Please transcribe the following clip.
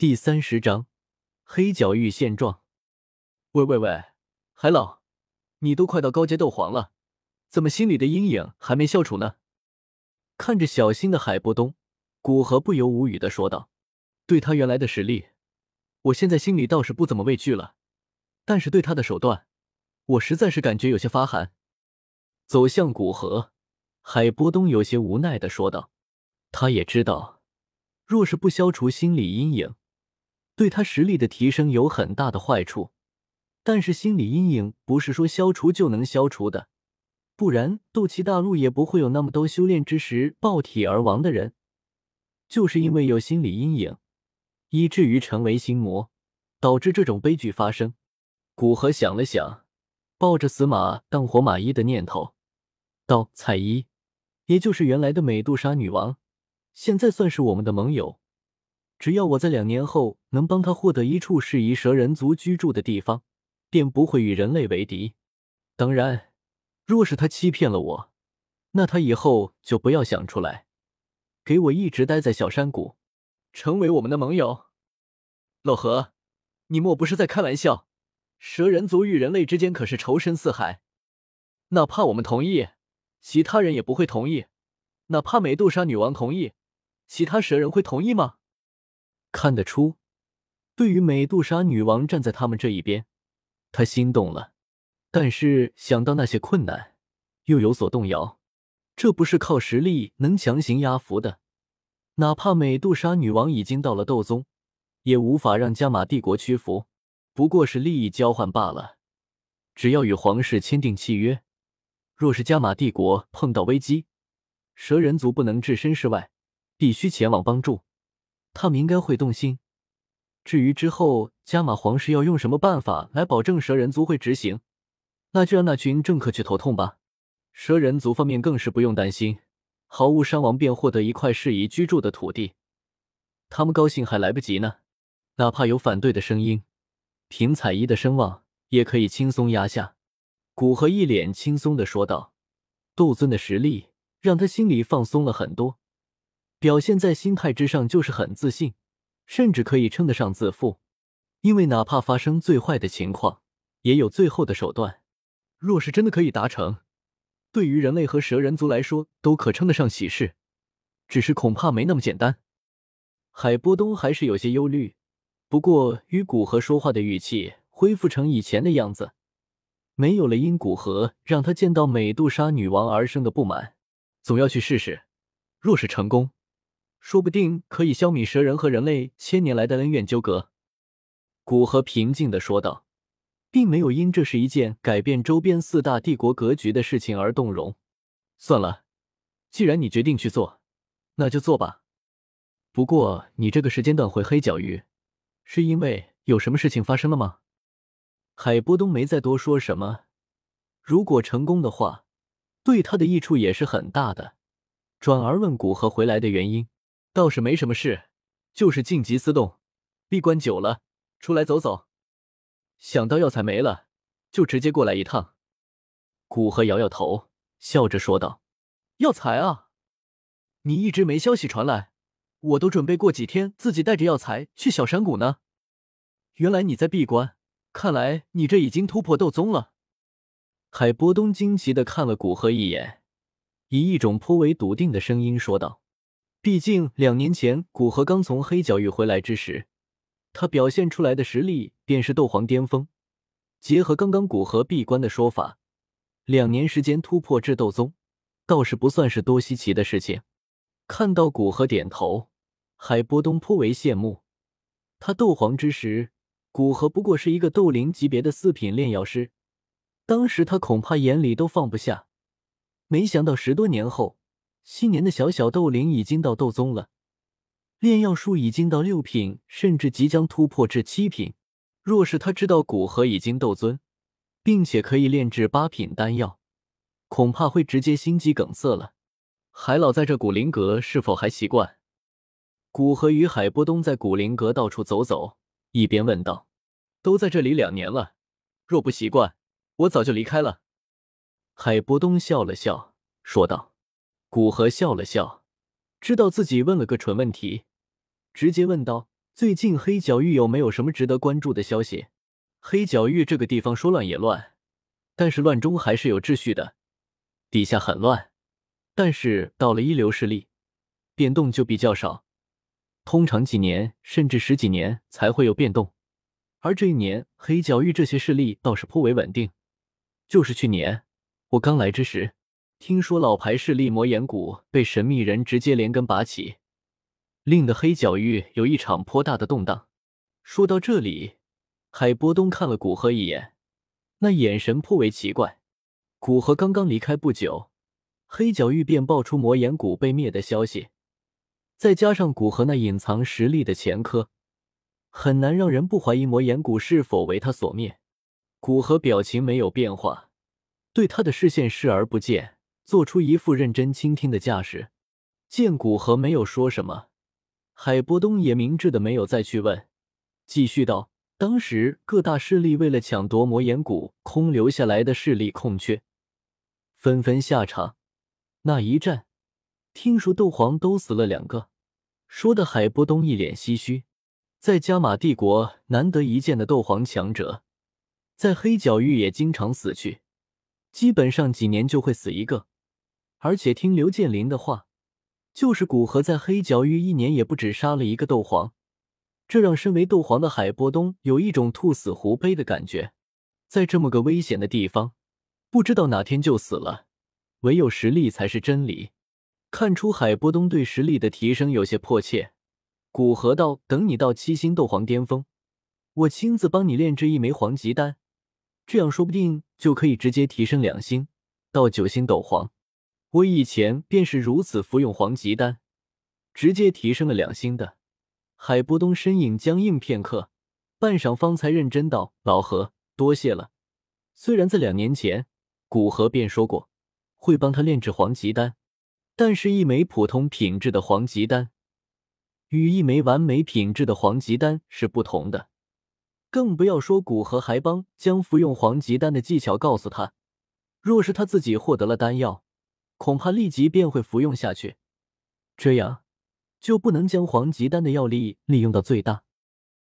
第三十章，黑角域现状。喂喂喂，海老，你都快到高阶斗皇了，怎么心里的阴影还没消除呢？看着小心的海波东，古河不由无语的说道：“对他原来的实力，我现在心里倒是不怎么畏惧了，但是对他的手段，我实在是感觉有些发寒。”走向古河，海波东有些无奈的说道：“他也知道，若是不消除心理阴影。”对他实力的提升有很大的坏处，但是心理阴影不是说消除就能消除的，不然斗气大陆也不会有那么多修炼之时爆体而亡的人。就是因为有心理阴影，以至于成为心魔，导致这种悲剧发生。古河想了想，抱着死马当活马医的念头，道：“彩衣，也就是原来的美杜莎女王，现在算是我们的盟友。”只要我在两年后能帮他获得一处适宜蛇人族居住的地方，便不会与人类为敌。当然，若是他欺骗了我，那他以后就不要想出来，给我一直待在小山谷，成为我们的盟友。老何，你莫不是在开玩笑？蛇人族与人类之间可是仇深似海，哪怕我们同意，其他人也不会同意。哪怕美杜莎女王同意，其他蛇人会同意吗？看得出，对于美杜莎女王站在他们这一边，他心动了。但是想到那些困难，又有所动摇。这不是靠实力能强行压服的。哪怕美杜莎女王已经到了斗宗，也无法让加玛帝国屈服。不过是利益交换罢了。只要与皇室签订契约，若是加玛帝国碰到危机，蛇人族不能置身事外，必须前往帮助。他们应该会动心。至于之后加玛皇室要用什么办法来保证蛇人族会执行，那就让那群政客去头痛吧。蛇人族方面更是不用担心，毫无伤亡便获得一块适宜居住的土地，他们高兴还来不及呢。哪怕有反对的声音，凭彩衣的声望也可以轻松压下。古河一脸轻松的说道：“斗尊的实力让他心里放松了很多。”表现在心态之上就是很自信，甚至可以称得上自负。因为哪怕发生最坏的情况，也有最后的手段。若是真的可以达成，对于人类和蛇人族来说都可称得上喜事。只是恐怕没那么简单。海波东还是有些忧虑，不过与古河说话的语气恢复成以前的样子，没有了因古河让他见到美杜莎女王而生的不满。总要去试试，若是成功。说不定可以消弭蛇人和人类千年来的恩怨纠葛。”古河平静的说道，并没有因这是一件改变周边四大帝国格局的事情而动容。算了，既然你决定去做，那就做吧。不过你这个时间段回黑角域，是因为有什么事情发生了吗？海波东没再多说什么。如果成功的话，对他的益处也是很大的。转而问古河回来的原因。倒是没什么事，就是静极思动，闭关久了，出来走走。想到药材没了，就直接过来一趟。古河摇摇头，笑着说道：“药材啊，你一直没消息传来，我都准备过几天自己带着药材去小山谷呢。原来你在闭关，看来你这已经突破斗宗了。”海波东惊奇的看了古河一眼，以一种颇为笃定的声音说道。毕竟两年前古河刚从黑角域回来之时，他表现出来的实力便是斗皇巅峰。结合刚刚古河闭关的说法，两年时间突破至斗宗，倒是不算是多稀奇的事情。看到古河点头，海波东颇为羡慕。他斗皇之时，古河不过是一个斗灵级别的四品炼药师，当时他恐怕眼里都放不下。没想到十多年后。新年的小小斗灵已经到斗宗了，炼药术已经到六品，甚至即将突破至七品。若是他知道古河已经斗尊，并且可以炼制八品丹药，恐怕会直接心肌梗塞了。海老在这古灵阁是否还习惯？古河与海波东在古灵阁到处走走，一边问道：“都在这里两年了，若不习惯，我早就离开了。”海波东笑了笑，说道。古河笑了笑，知道自己问了个蠢问题，直接问道：“最近黑角域有没有什么值得关注的消息？黑角域这个地方说乱也乱，但是乱中还是有秩序的。底下很乱，但是到了一流势力，变动就比较少，通常几年甚至十几年才会有变动。而这一年，黑角域这些势力倒是颇为稳定。就是去年我刚来之时，听说老牌势力魔岩谷被神秘人直接连根拔起。令得黑角域有一场颇大的动荡。说到这里，海波东看了古河一眼，那眼神颇为奇怪。古河刚刚离开不久，黑角域便爆出魔岩谷被灭的消息，再加上古河那隐藏实力的前科，很难让人不怀疑魔岩谷是否为他所灭。古河表情没有变化，对他的视线视而不见，做出一副认真倾听的架势。见古河没有说什么。海波东也明智的没有再去问，继续道：“当时各大势力为了抢夺魔岩谷，空留下来的势力空缺，纷纷下场。那一战，听说斗皇都死了两个。”说的海波东一脸唏嘘。在加玛帝国难得一见的斗皇强者，在黑角域也经常死去，基本上几年就会死一个。而且听刘建林的话。就是古河在黑角域一年也不止杀了一个斗皇，这让身为斗皇的海波东有一种兔死狐悲的感觉。在这么个危险的地方，不知道哪天就死了。唯有实力才是真理。看出海波东对实力的提升有些迫切，古河道：“等你到七星斗皇巅峰，我亲自帮你炼制一枚黄级丹，这样说不定就可以直接提升两星到九星斗皇。”我以前便是如此服用黄级丹，直接提升了两星的。海波东身影僵硬片刻，半晌方才认真道：“老何，多谢了。虽然在两年前，古河便说过会帮他炼制黄级丹，但是一枚普通品质的黄级丹，与一枚完美品质的黄级丹是不同的。更不要说古河还帮将服用黄级丹的技巧告诉他。若是他自己获得了丹药。”恐怕立即便会服用下去，这样就不能将黄极丹的药力利用到最大。